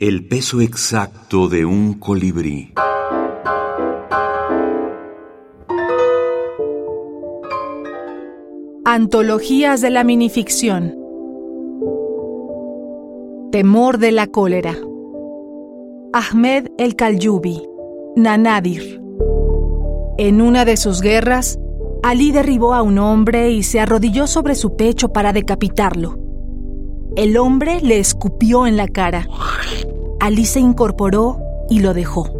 El peso exacto de un colibrí. Antologías de la minificción. Temor de la cólera. Ahmed el Kalyubi. Nanadir. En una de sus guerras, Ali derribó a un hombre y se arrodilló sobre su pecho para decapitarlo. El hombre le escupió en la cara. Ali se incorporó y lo dejó.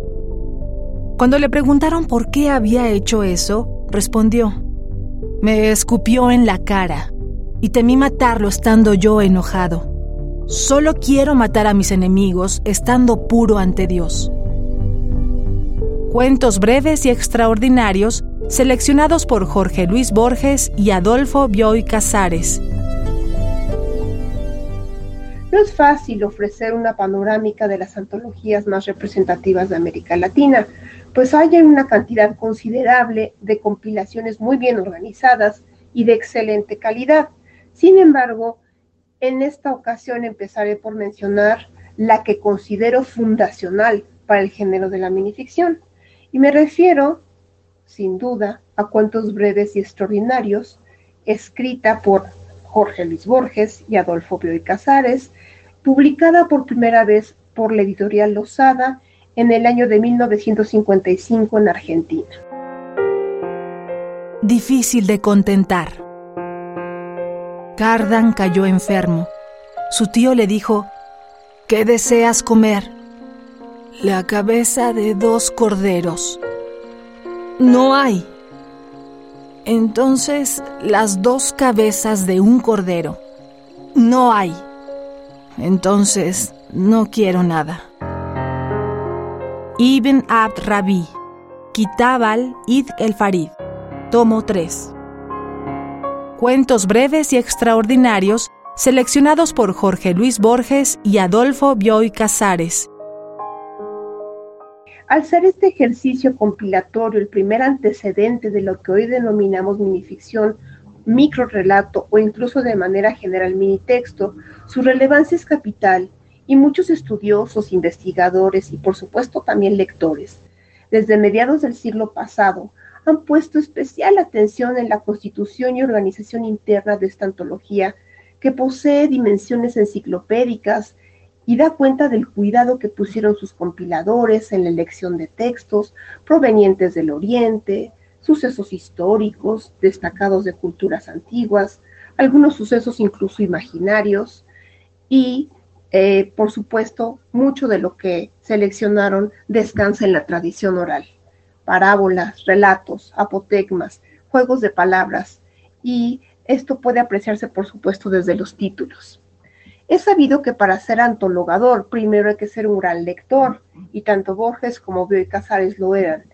Cuando le preguntaron por qué había hecho eso, respondió, me escupió en la cara y temí matarlo estando yo enojado. Solo quiero matar a mis enemigos estando puro ante Dios. Cuentos breves y extraordinarios seleccionados por Jorge Luis Borges y Adolfo Bioy Casares. No es fácil ofrecer una panorámica de las antologías más representativas de América Latina, pues hay una cantidad considerable de compilaciones muy bien organizadas y de excelente calidad. Sin embargo, en esta ocasión empezaré por mencionar la que considero fundacional para el género de la minificción, y me refiero, sin duda, a Cuentos Breves y Extraordinarios, escrita por Jorge Luis Borges y Adolfo Bioy Casares, publicada por primera vez por la editorial Lozada en el año de 1955 en Argentina. Difícil de contentar. Cardan cayó enfermo. Su tío le dijo, ¿qué deseas comer? La cabeza de dos corderos. No hay. Entonces, las dos cabezas de un cordero. No hay. Entonces, no quiero nada. Ibn Abd Rabi, Kitab al-Id el-Farid, tomo 3. Cuentos breves y extraordinarios seleccionados por Jorge Luis Borges y Adolfo Bioy Casares al ser este ejercicio compilatorio el primer antecedente de lo que hoy denominamos minificción, microrelato o incluso de manera general minitexto, su relevancia es capital y muchos estudiosos, investigadores y por supuesto también lectores, desde mediados del siglo pasado, han puesto especial atención en la constitución y organización interna de esta antología que posee dimensiones enciclopédicas y da cuenta del cuidado que pusieron sus compiladores en la elección de textos provenientes del Oriente, sucesos históricos destacados de culturas antiguas, algunos sucesos incluso imaginarios y, eh, por supuesto, mucho de lo que seleccionaron descansa en la tradición oral. Parábolas, relatos, apotegmas, juegos de palabras y esto puede apreciarse, por supuesto, desde los títulos. Es sabido que para ser antologador primero hay que ser un gran lector, y tanto Borges como Bioy Casares lo eran.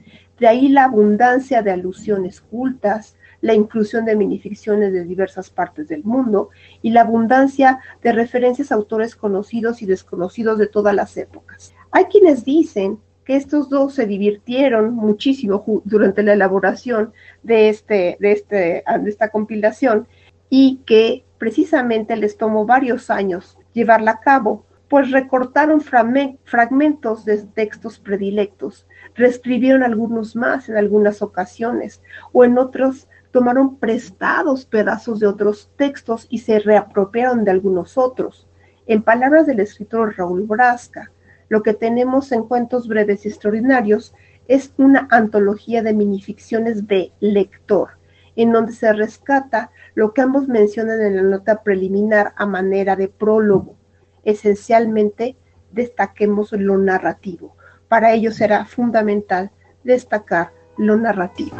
De ahí la abundancia de alusiones cultas, la inclusión de minificciones de diversas partes del mundo y la abundancia de referencias a autores conocidos y desconocidos de todas las épocas. Hay quienes dicen que estos dos se divirtieron muchísimo durante la elaboración de, este, de, este, de esta compilación y que precisamente les tomó varios años llevarla a cabo, pues recortaron fragmentos de textos predilectos, reescribieron algunos más en algunas ocasiones, o en otros tomaron prestados pedazos de otros textos y se reapropiaron de algunos otros. En palabras del escritor Raúl Brasca, lo que tenemos en cuentos breves y extraordinarios es una antología de minificciones de lector, en donde se rescata lo que ambos mencionan en la nota preliminar a manera de prólogo. Esencialmente, destaquemos lo narrativo. Para ello será fundamental destacar lo narrativo.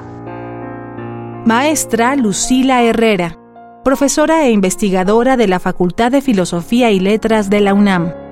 Maestra Lucila Herrera, profesora e investigadora de la Facultad de Filosofía y Letras de la UNAM.